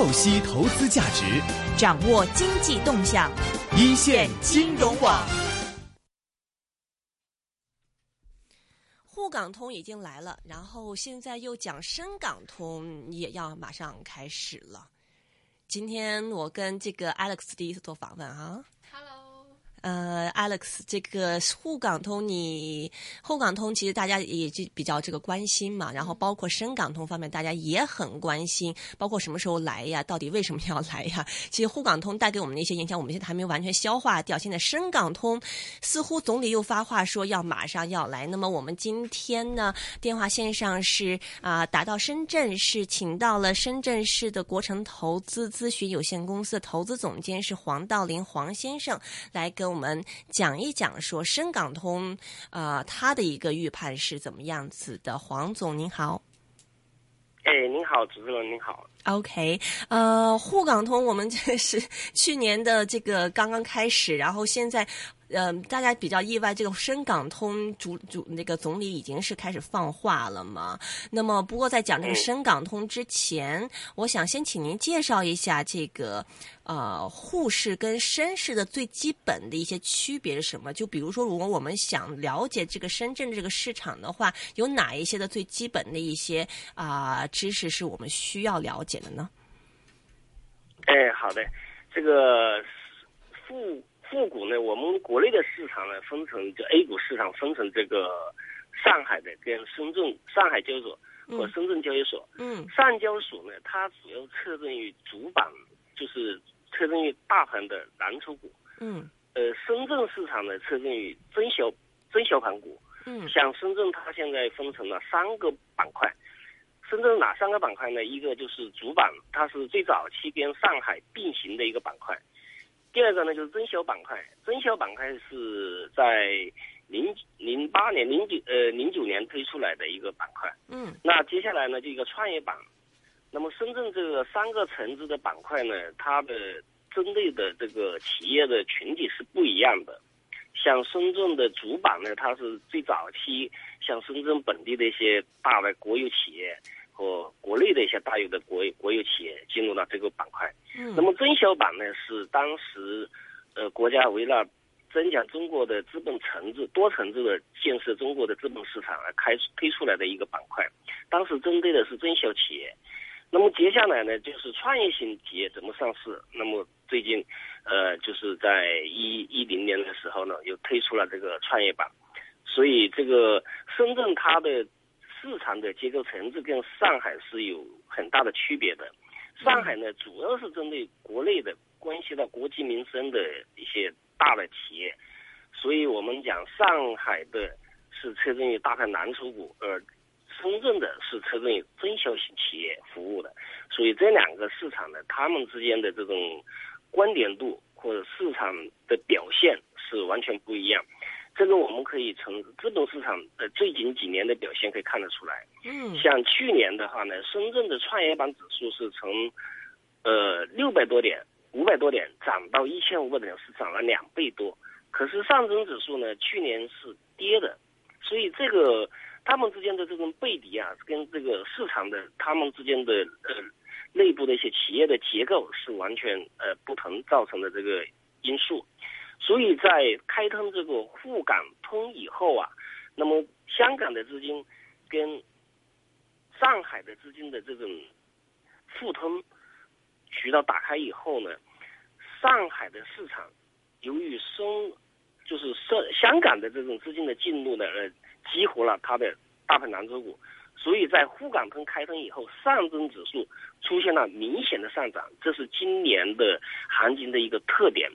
透析投资价值，掌握经济动向，一线金融网。沪港通已经来了，然后现在又讲深港通也要马上开始了。今天我跟这个 Alex 第一次做访问啊。呃，Alex，这个沪港通，你沪港通其实大家也就比较这个关心嘛，然后包括深港通方面，大家也很关心，包括什么时候来呀？到底为什么要来呀？其实沪港通带给我们的一些影响，我们现在还没有完全消化掉。现在深港通似乎总理又发话说要马上要来，那么我们今天呢，电话线上是啊，打到深圳市，请到了深圳市的国诚投资咨询有限公司的投资总监是黄道林黄先生来跟。我们讲一讲说深港通，呃，他的一个预判是怎么样子的？黄总您好，哎，您好，主持人您好。OK，呃，沪港通我们 这是去年的这个刚刚开始，然后现在。嗯，大家比较意外，这个深港通主主那个总理已经是开始放话了嘛？那么，不过在讲这个深港通之前，我想先请您介绍一下这个呃沪市跟深市的最基本的一些区别是什么？就比如说，如果我们想了解这个深圳这个市场的话，有哪一些的最基本的一些啊知识是我们需要了解的呢？哎，好的，这个沪。沪股呢，我们国内的市场呢，分成就 A 股市场分成这个上海的跟深圳上海交易所和深圳交易所。嗯。上交所呢，它主要侧重于主板，就是侧重于大盘的蓝筹股。嗯。呃，深圳市场呢，侧重于中小中小盘股。嗯。像深圳，它现在分成了三个板块。深圳哪三个板块呢？一个就是主板，它是最早期跟上海并行的一个板块。第二个呢，就是增销板块，增销板块是在零零八年、零九呃零九年推出来的一个板块。嗯。那接下来呢，就一个创业板。那么深圳这个三个层次的板块呢，它的针对的这个企业的群体是不一样的。像深圳的主板呢，它是最早期，像深圳本地的一些大的国有企业。和国内的一些大有的国国有企业进入了这个板块，嗯，那么中小板呢是当时，呃，国家为了增强中国的资本层次、多层次的建设中国的资本市场而开推出来的一个板块，当时针对的是中小企业。那么接下来呢，就是创业型企业怎么上市？那么最近，呃，就是在一一零年的时候呢，又推出了这个创业板，所以这个深圳它的。市场的结构层次跟上海是有很大的区别的。上海呢，主要是针对国内的关系到国计民生的一些大的企业，所以我们讲上海的是侧重于大盘蓝筹股，而深圳的是侧重于中小型企业服务的。所以这两个市场呢，他们之间的这种观点度或者市场的表现是完全不一样。这个我们可以从资本市场呃最近几年的表现可以看得出来，嗯，像去年的话呢，深圳的创业板指数是从，呃六百多点、五百多点涨到一千五百点，是涨了两倍多。可是上证指数呢，去年是跌的，所以这个他们之间的这种背离啊，跟这个市场的他们之间的呃内部的一些企业的结构是完全呃不同造成的这个因素。所以在开通这个沪港通以后啊，那么香港的资金跟上海的资金的这种互通渠道打开以后呢，上海的市场由于深就是深香港的这种资金的进入呢，呃，激活了它的大盘蓝筹股，所以在沪港通开通以后，上证指数出现了明显的上涨，这是今年的行情的一个特点。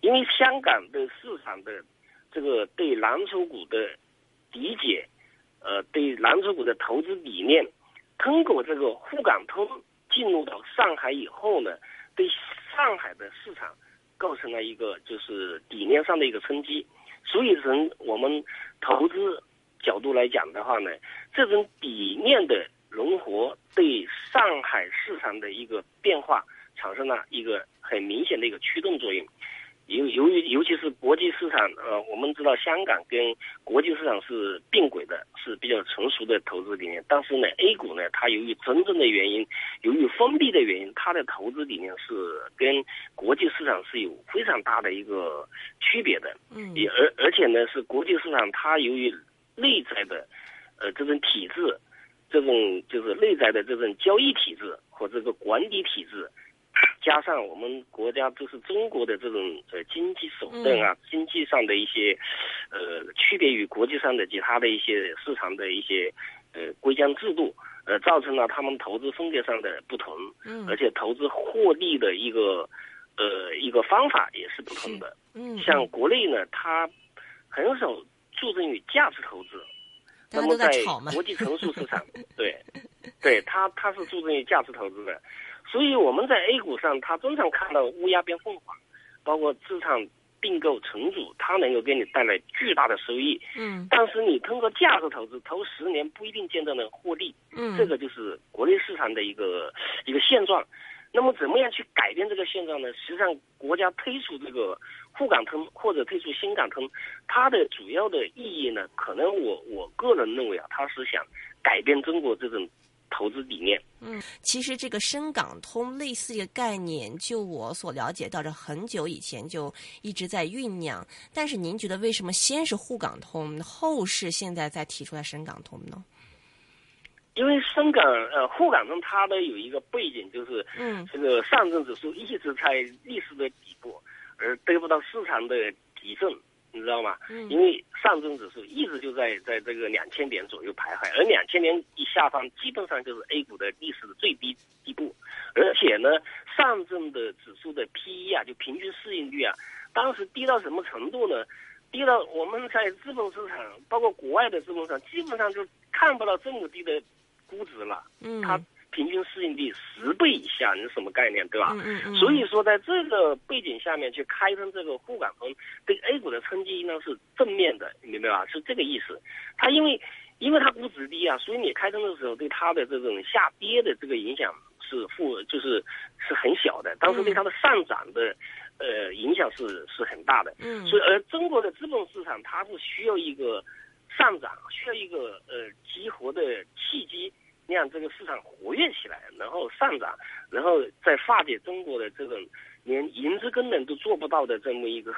因为香港的市场的这个对蓝筹股的理解，呃，对蓝筹股的投资理念，通过这个沪港通进入到上海以后呢，对上海的市场构成了一个就是理念上的一个冲击。所以从我们投资角度来讲的话呢，这种理念的融合对上海市场的一个变化产生了一个很明显的一个驱动作用。由由于尤其是国际市场，呃，我们知道香港跟国际市场是并轨的，是比较成熟的投资理念。但是呢，A 股呢，它由于真正的原因，由于封闭的原因，它的投资理念是跟国际市场是有非常大的一个区别的。嗯也而而且呢，是国际市场它由于内在的，呃，这种体制，这种就是内在的这种交易体制和这个管理体制，加上我们国家就是中国的这种呃经济手段啊，经济上的一些，呃，区别于国际上的其他的一些市场的一些呃规章制度，呃，造成了他们投资风格上的不同，嗯而且投资获利的一个呃一个方法也是不同的。嗯，像国内呢，它很少注重于价值投资，那么在国际成熟市场，对，对，它它是注重于价值投资的，所以我们在 A 股上，它经常看到乌鸦变凤凰，包括资产并购重组，它能够给你带来巨大的收益，嗯但是你通过价值投资，投十年不一定见得能获利，嗯，这个就是国内市场的一个一个现状。那么怎么样去改变这个现状呢？实际上，国家推出这个沪港通或者推出新港通，它的主要的意义呢，可能我我个人认为啊，它是想改变中国这种投资理念。嗯其实这个深港通类似一个概念，就我所了解到，这很久以前就一直在酝酿。但是您觉得为什么先是沪港通，后是现在再提出来深港通呢？因为深港呃沪港通它的有一个背景，就是嗯这个上证指数一直在历史的底部，而得不到市场的提振，你知道吗？嗯因为上证指数一直就在在这个两千点左右徘徊，而两千点以下方基本上就是 A 股的历史的最低底部，而且呢，上证的指数的 P/E 啊，就平均市盈率啊，当时低到什么程度呢？低到我们在资本市场，包括国外的资本市场，基本上就看不到这么低的估值了。嗯，它平均市盈率十倍以下，你是什么概念，对吧？嗯嗯嗯，所以说，在这个背景下面去开通这个沪港通，对 A 股的冲击应当是正面的，你明白吧？是这个意思。它因为因为它估值低啊，所以你开通的时候对它的这种下跌的这个影响是负，就是是很小的，但是对它的上涨的呃影响是是很大的。嗯，所以，而中国的资本市场它是需要一个上涨，需要一个呃激活的契机，让这个市场活跃起来，然后上涨，然后再化解中国的这种连银资根本都做不到的这么一个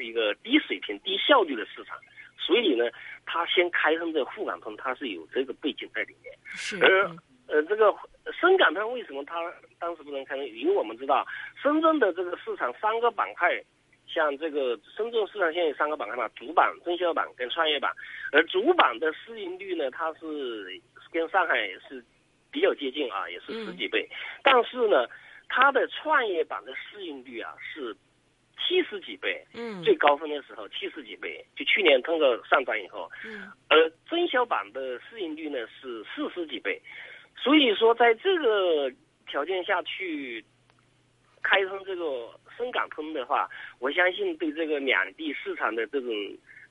一个低水平、低效率的市场。所以呢，它先开通这沪港通，它是有这个背景在里面。是而嗯呃，这个深港通为什么它当时不能开通？因为我们知道深圳的这个市场三个板块，像这个深圳市场现在有三个板块嘛，主板、中小板跟创业板。而主板的市盈率呢，它是跟上海是比较接近啊，也是十几倍。但是呢，它的创业板的市盈率啊是七十几倍，嗯。最高峰的时候七十几倍，就去年通过上涨以后，嗯。而中小板的市盈率呢是四十几倍，所以说在这个条件下去开通这个深港通的话，我相信对这个两地市场的这种，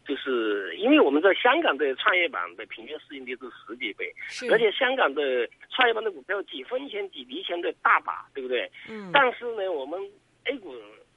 就是因为我们在香港的创业板的平均市盈率是十几倍，而且香港的创业板的股票几分钱几厘钱的大把，对不对？嗯但是呢，我们 A 股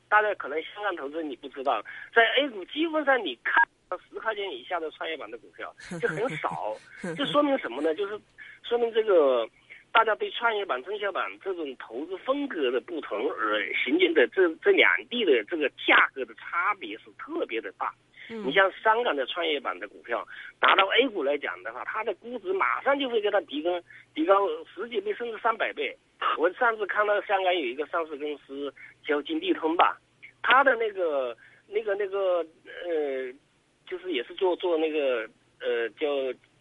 大家可能香港投资你不知道，在 A 股基本上你看到十块钱以下的创业板的股票 就很少，这说明什么呢？就是说明这个大家对创业板、中小板这种投资风格的不同而形成的这这两地的这个价格的差别是特别的大。嗯你像香港的创业板的股票，拿到 A 股来讲的话，它的估值马上就会给它提高提高十几倍甚至三百倍。我上次看到香港有一个上市公司叫金地通吧，它的那个那个那个呃，就是也是做做那个呃叫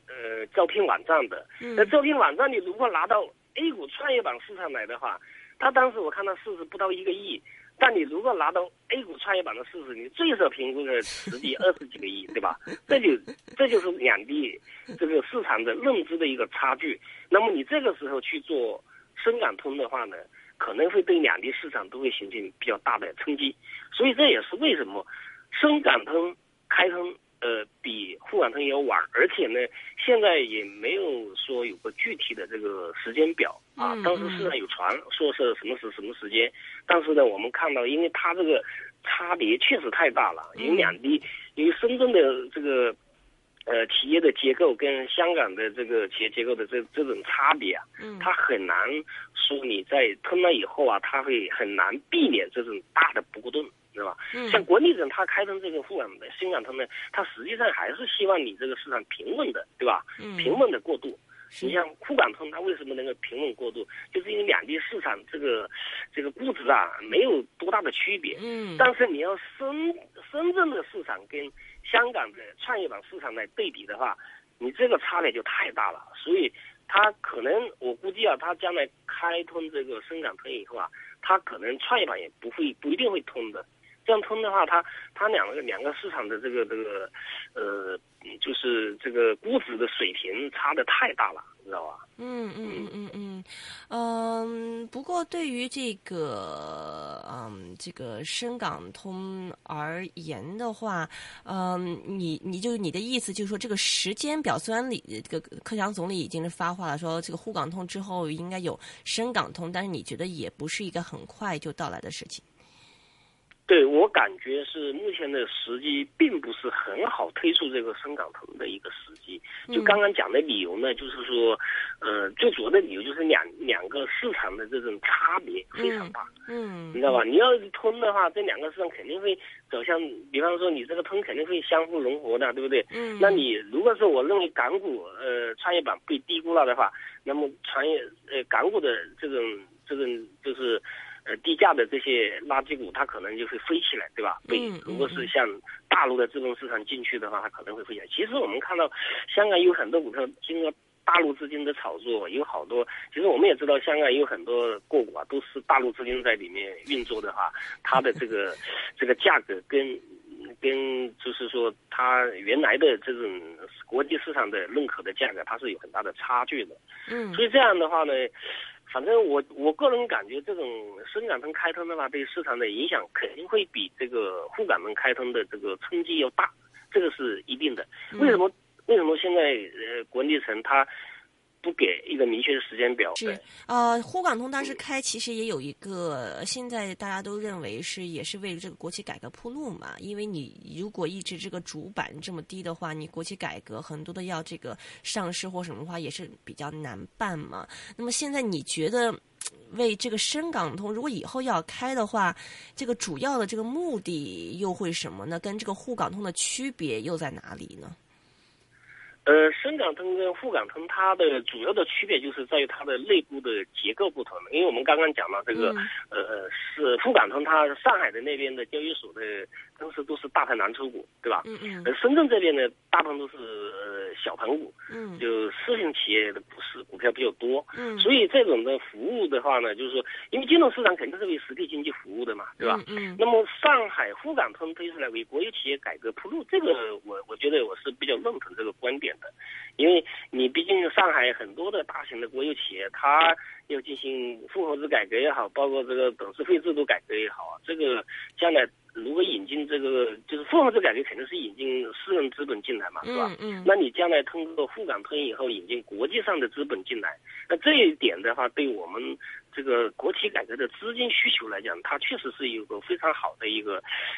呃招聘网站的。那嗯招聘网站你如果拿到 A 股创业板市场来的话，它当时我看到市值不到一个亿。但你如果拿到 A 股创业板的市值，你最少评估个十几、二十几个亿，对吧？这就这就是两地这个市场的认知的一个差距。那么你这个时候去做深港通的话呢，可能会对两地市场都会形成比较大的冲击。所以这也是为什么深港通开通呃比沪港通要晚，而且呢，现在也没有说有个具体的这个时间表啊。当时市场有传说是什么时什么时间，但是呢，我们看到，因为它这个差别确实太大了，因为两地，因为深圳的这个。呃，企业的结构跟香港的这个企业结构的这这种差别啊，嗯，它很难说你在吞了以后啊，它会很难避免这种大的波动，对吧？嗯，像国内人他开通这个沪港的深港通呢，他实际上还是希望你这个市场平稳的，对吧？嗯，平稳的过渡。你像沪港通，它为什么能够平稳过渡？就是因为两地市场这个这个估值啊没有多大的区别。嗯，但是你要深深圳的市场跟香港的创业板市场来对比的话，你这个差别就太大了。所以，它可能我估计啊，它将来开通这个深港通以后啊，它可能创业板也不会不一定会通的。这样通的话，它它两个两个市场的这个这个，呃，就是这个估值的水平差的太大了，知道吧？嗯嗯嗯嗯嗯，嗯，不过对于这个嗯这个深港通而言的话，嗯，你你就你的意思就是说，这个时间表虽然李这个克强总理已经是发话了，说这个沪港通之后应该有深港通，但是你觉得也不是一个很快就到来的事情。对我感觉是目前的时机并不是很好推出这个深港通的一个时机。就刚刚讲的理由呢，就是说，呃，最主要的理由就是两两个市场的这种差别非常大。嗯，你知道吧？你要是通的话，这两个市场肯定会走向，比方说你这个通肯定会相互融合的，对不对？嗯。那你如果说我认为港股呃创业板被低估了的话，那么创业呃港股的这种这种就是。呃，低价的这些垃圾股，它可能就会飞起来，对吧？被如果是像大陆的资本市场进去的话，它可能会飞起来。其实我们看到，香港有很多股票经过大陆资金的炒作，有好多。其实我们也知道，香港有很多个股啊，都是大陆资金在里面运作的话，它的这个 这个价格跟跟就是说它原来的这种国际市场的认可的价格，它是有很大的差距的。嗯，所以这样的话呢。反正我我个人感觉，这种深港通开通的话，对市场的影响肯定会比这个沪港通开通的这个冲击要大，这个是一定的。为什么？为什么现在呃国内层它？不给一个明确的时间表。是，呃，沪港通当时开，其实也有一个，现在大家都认为是也是为了这个国企改革铺路嘛。因为你如果一直这个主板这么低的话，你国企改革很多的要这个上市或什么的话，也是比较难办嘛。那么现在你觉得，为这个深港通，如果以后要开的话，这个主要的这个目的又会什么呢？跟这个沪港通的区别又在哪里呢？呃，深港通跟沪港通它的主要的区别就是在于它的内部的结构不同。因为我们刚刚讲了这个，呃，是沪港通它上海的那边的交易所的公司都是大盘蓝筹股，对吧？嗯嗯。而深圳这边呢，大部分都是呃小盘股，嗯，就私营企业的股市股票比较多，嗯。所以这种的服务的话呢，就是说，因为金融市场肯定是为实体经济服务的嘛，对吧？嗯。那么上海沪港通推出来为国有企业改革铺路，这个我我觉得我是比较认同这个观点。的，因为你毕竟上海很多的大型的国有企业，它要进行复合制改革也好，包括这个董事会制度改革也好啊，这个将来如果引进这个就是复合制改革，肯定是引进私人资本进来嘛，是吧？嗯嗯。那你将来通过沪港通以后引进国际上的资本进来，那这一点的话，对我们。这个国企改革的资金需求来讲，它确实是有个非常好的一个，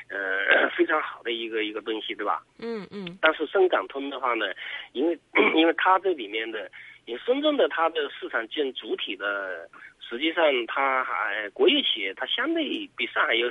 呃，非常好的一个一个东西，对吧？嗯嗯。但是深港通的话呢，因为 因为它这里面的，你深圳的它的市场建主体的，实际上它还国有企业它相对比上海要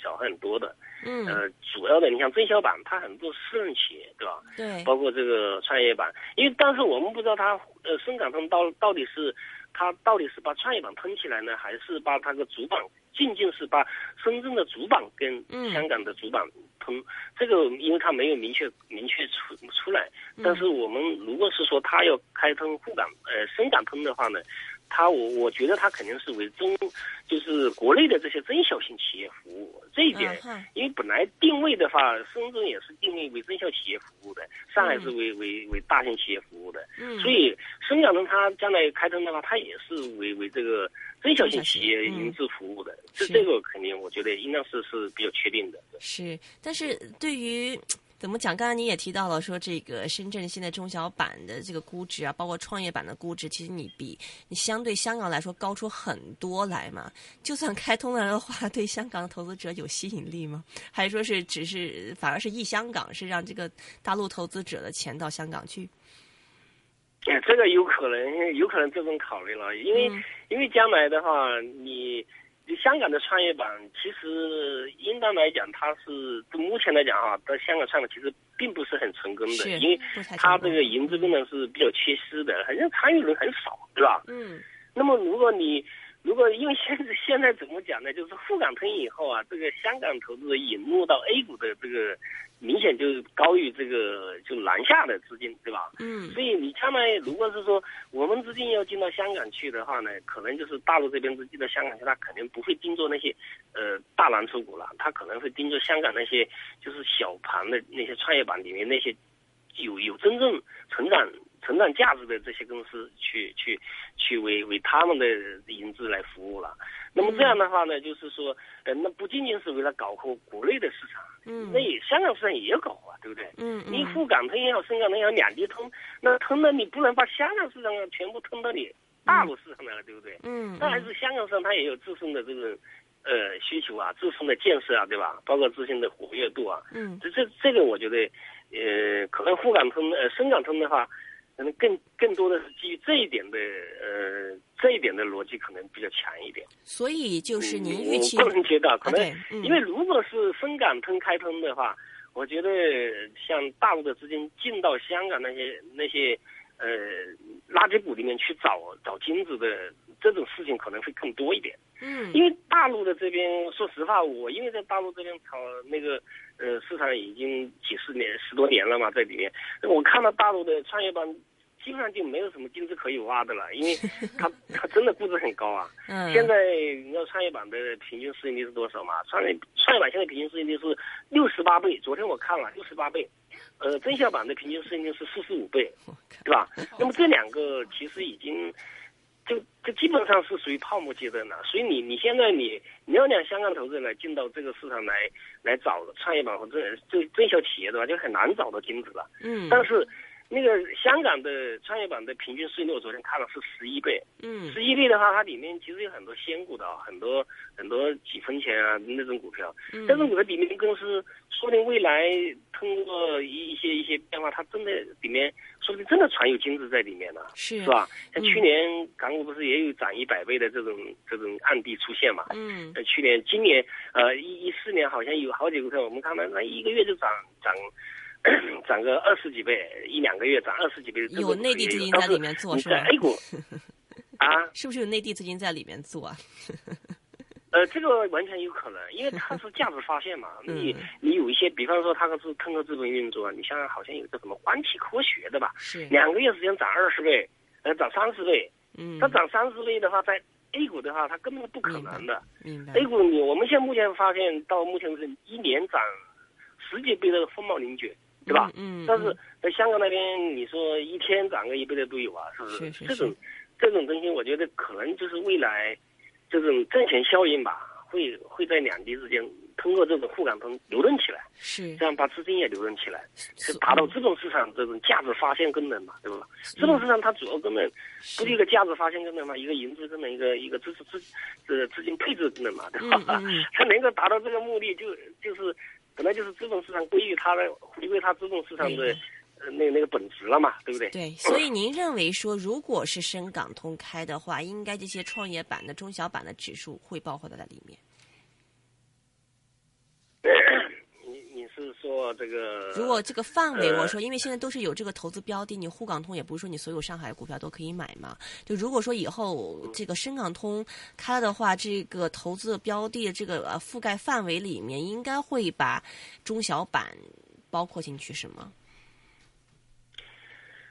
小很多的。嗯。呃，主要的你像增销版，它很多私人企业，对吧？对。包括这个创业板，因为但是我们不知道它呃深港通到到底是。它到底是把创业板喷起来呢，还是把它的主板仅仅是把深圳的主板跟香港的主板通？这个因为它没有明确明确出出来。但是我们如果是说它要开通沪港呃深港通的话呢？他我我觉得他肯定是为中，就是国内的这些中小型企业服务这一点，因为本来定位的话，深圳也是定位为中小企业服务的，上海是为为为大型企业服务的，所以深港通它将来开通的话，它也是为为这个中小型企业营资服务的，这这个肯定我觉得应当是是比较确定的。是，但是对于。怎么讲？刚才你也提到了说，这个深圳现在中小板的这个估值啊，包括创业板的估值，其实你比你相对香港来说高出很多来嘛。就算开通了的话，对香港的投资者有吸引力吗？还是说是只是反而是益香港，是让这个大陆投资者的钱到香港去？哎，这个有可能，有可能这种考虑了，因为、嗯因为将来的话，你你香港的创业板其实应当来讲，它是就目前来讲啊，在香港创业其实并不是很成功的，因为它这个融资功能是比较缺失的，好像参与人很少，对吧？嗯那么如果你如果因为现在现在怎么讲呢？就是沪港通以后啊，这个香港投资者引入到 A 股的这个明显就高于这个就南下的资金，对吧？嗯所以你将来如果是说我们资金要进到香港去的话呢，可能就是大陆这边资金到香港去，他肯定不会盯着那些呃大蓝筹股了，他可能会盯着香港那些就是小盘的那些创业板里面那些有有真正成长成长价值的这些公司去去去为为他们的银资来服务了。那么这样的话呢，就是说，呃，那不仅仅是为了搞活国内的市场，嗯那也香港市场也要搞啊，对不对？嗯你嗯沪港通也好，深港通也好，两地通，那通了你不能把香港市场全部通到你大陆市场来了，对不对？嗯，那还是香港市场它也有自身的这个呃需求啊，自身的建设啊，对吧？包括自身的活跃度啊，嗯这这这个我觉得，呃，可能沪港通呃深港通的话，可能更更多的是基于这一点的呃这一点的逻辑可能比较强一点。所以就是您嗯预期我个人觉得可能啊，嗯因为如果是深港通开通的话，我觉得像大陆的资金进到香港那些那些呃垃圾股里面去找找金子的这种事情可能会更多一点。嗯因为大陆的这边，说实话，我因为在大陆这边炒那个呃市场已经几十年、十多年了嘛，在里面，我看到大陆的创业板基本上就没有什么金子可以挖的了，因为它 它真的估值很高啊。嗯现在你知道创业板的平均市盈率是多少吗？创业创业板现在平均市盈率是六十八倍，昨天我看了六十八倍，呃，增效板的平均市盈率是四十五倍，对吧？那么这两个其实已经就就基本上是属于泡沫阶段了。所以你你现在你你要让香港投资人来进到这个市场来来找创业板或者这中小企业的话，就很难找到金子了。嗯但是那个香港的创业板的平均市盈率，我昨天看了是十一倍。嗯十一倍的话，它里面其实有很多仙股的啊，很多很多几分钱啊那种股票。嗯这种股票里面公司，说不定未来通过一一些一些变化，它真的里面说不定真的藏有金子在里面呢，是是？吧？像嗯去年港股不是也有涨一百倍的这种这种案例出现嘛？嗯呃，去年、今年，呃，一一四年好像有好几个股票，我们看到那一个月就涨涨 涨个二十几倍，一两个月涨二十几倍有内地资金在里面做是吧 A 股 啊，是不是有内地资金在里面做啊？呃，这个完全有可能，因为它是价值发现嘛。你嗯你有一些，比方说它是通过资本运作，你像好像有个什么环体科学的吧，是，两个月时间涨二十倍，呃，涨三十倍。嗯，它涨三十倍的话，在 A 股的话，它根本不可能的。明白 A 股你我们现在目前发现，到目前为止一年涨十几倍的凤毛麟角，对吧？嗯，嗯但是在香港那边，你说一天涨个一倍的都有啊，是不是？是这种这种东西，我觉得可能就是未来这种挣钱效应吧，会会在两地之间通过这种沪港通流动起来，是。这样把资金也流动起来，是达到资本市场这种价值发现功能嘛，对吧？资本市场它主要功能不是一个价值发现功能嘛，一个融资功能，一个一个资资资呃资金配置功能嘛，对吧？嗯嗯嗯。它能够达到这个目的，就就是本来就是资本市场归于它的回归它资本市场的明白呃那那个本质了嘛，对不对？对，所以您认为说，如果是深港通开的话，应该这些创业板的、中小板的指数会包括在里面。你你是说这个？如果这个范围，呃我说，因为现在都是有这个投资标的，你沪港通也不是说你所有上海股票都可以买嘛。就如果说以后这个深港通开了的话，这个投资的标的的这个呃覆盖范围里面，应该会把中小板包括进去，是吗？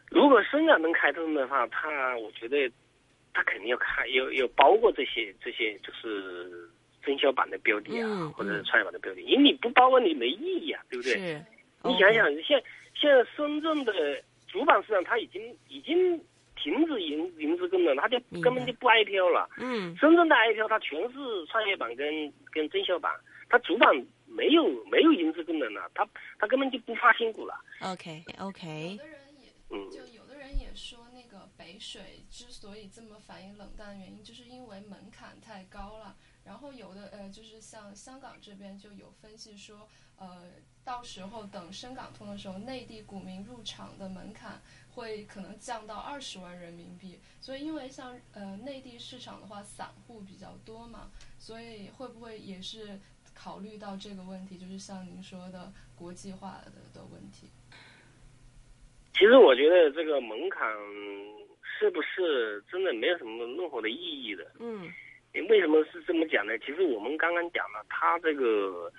如果深港能开通的话，它我觉得它肯定要开，要要包括这些这些就是增销版的标的啊，嗯或者嗯是创业板的标的，因为你不包括你没意义啊，对不对？是。你想想，现现在深圳的主板市场它已经已经停止盈盈资功能，它就根本就不 IPO 了。嗯深圳的 IPO 它全是创业板跟跟增销板，它主板没有没有融资功能了，它它根本就不发新股了。OK OK，嗯，水之所以这么反应冷淡的原因，就是因为门槛太高了。然后有的呃，就是像香港这边就有分析说，呃，到时候等深港通的时候，内地股民入场的门槛会可能降到二十万人民币。所以因为像呃内地市场的话，散户比较多嘛，所以会不会也是考虑到这个问题，就是像您说的国际化的的问题？其实我觉得这个门槛是不是真的没有什么任何的意义的？嗯为什么是这么讲呢？其实我们刚刚讲了，它这个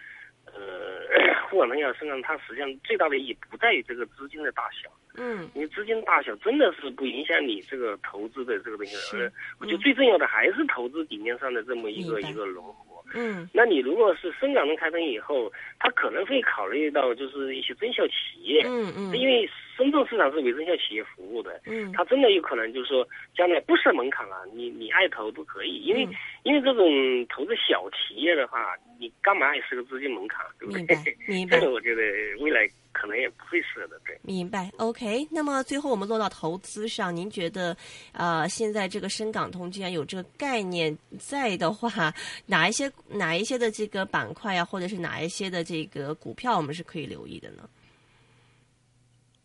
呃，沪港通也好，深港，它实际上最大的意义不在于这个资金的大小，嗯因为资金大小真的是不影响你这个投资的这个东西而我觉得最重要的还是投资理念上的这么一个一个融合。嗯那你如果是深港通开通以后，它可能会考虑到就是一些中小企业，嗯嗯因为深圳市场是为中小企业服务的，嗯它真的有可能就是说，将来不设门槛了，你你爱投都可以，因为、嗯因为这种投资小企业的话，你干嘛也是个资金门槛，对不明对白？明白 这个我觉得未来可能也不会设的，对。明白，OK。那么最后我们落到投资上，您觉得，呃，现在这个深港通既然有这个概念在的话，哪一些哪一些的这个板块啊，或者是哪一些的这个股票，我们是可以留意的呢？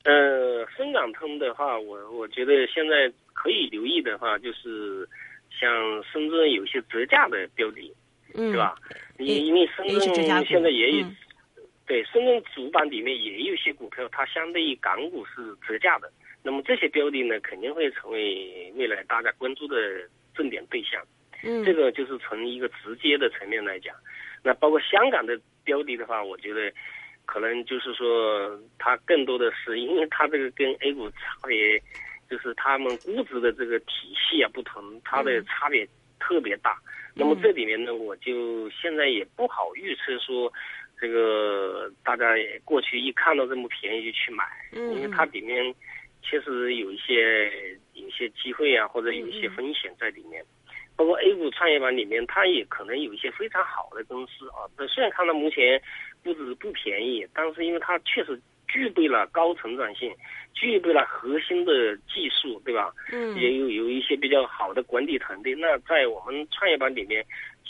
呃，深港通的话，我我觉得现在可以留意的话，就是像深圳有些折价的标的，嗯，对吧？因因为深圳现在也有，嗯对深圳主板里面也有一些股票，它相对于港股是折价的。那么这些标的呢，肯定会成为未来大家关注的重点对象。嗯，这个就是从一个直接的层面来讲，那包括香港的标的的话，我觉得可能就是说它更多的是因为它这个跟 A 股差别，就是他们估值的这个体系啊不同，它的嗯差别特别大。那么这里面呢，我就现在也不好预测说，这个大家也过去一看到这么便宜就去买，嗯因为它里面确实有一些有一些机会啊，或者有一些风险在里面。包括 A 股创业板里面，它也可能有一些非常好的公司啊。那虽然看到目前估值不便宜，但是因为它确实具备了高成长性，具备了核心的技术，对吧？嗯也有有一些比较好的管理团队。那在我们创业板里面，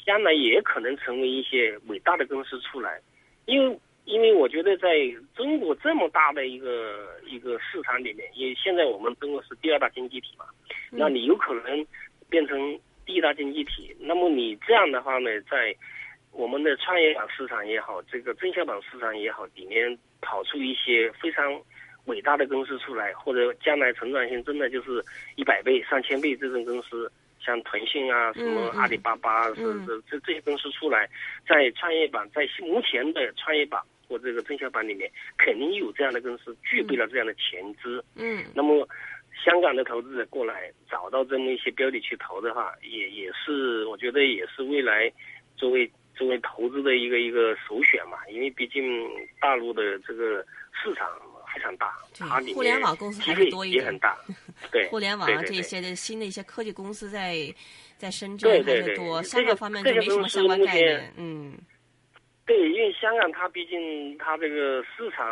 将来也可能成为一些伟大的公司出来，因为因为我觉得在中国这么大的一个一个市场里面，因为现在我们中国是第二大经济体嘛，嗯。那你有可能变成第一大经济体，那么你这样的话呢，在我们的创业板市场也好，这个中小板市场也好，里面跑出一些非常伟大的公司出来，或者将来成长性真的就是一百倍、上千倍这种公司，像腾讯啊、什么阿里巴巴，是是这这这些公司出来，在创业板，在目前的创业板或这个中小板里面，肯定有这样的公司具备了这样的潜质。嗯。那么，香港的投资者过来找到这么一些标的去投的话，也也是我觉得也是未来作为作为投资的一个一个首选嘛，因为毕竟大陆的这个市场非常大，对它里面互联网公司还是多一点。也很大，对，互联网这些的新的一些科技公司在在深圳还是多，这个香港方面就没什么相关概念，嗯对，因为香港它毕竟它这个市场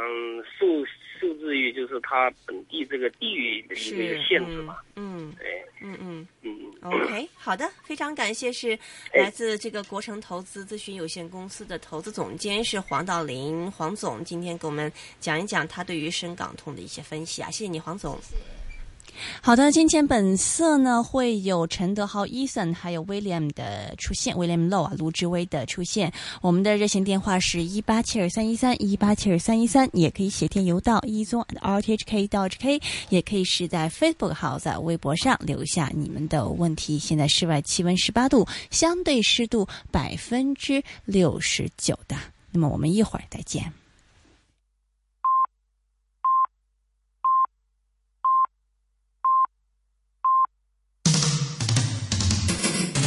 受受制于就是它本地这个地域的一是个限制嘛，嗯对，嗯嗯嗯。嗯，OK，好的，非常感谢，是哎来自这个国诚投资咨询有限公司的投资总监是黄道林黄总，今天给我们讲一讲他对于深港通的一些分析啊，谢谢你黄总。好的，今天本色呢会有陈德豪、Ethan 还有 William 的出现，William Low 啊，卢志威的出现。我们的热线电话是一八七二三一三一八七二三一三，也可以写电邮到一宗 rthk 到 hk，也可以是在 Facebook 号在微博上留下你们的问题。现在室外气温十八度，相对湿度百分之六十九的。那么我们一会儿再见。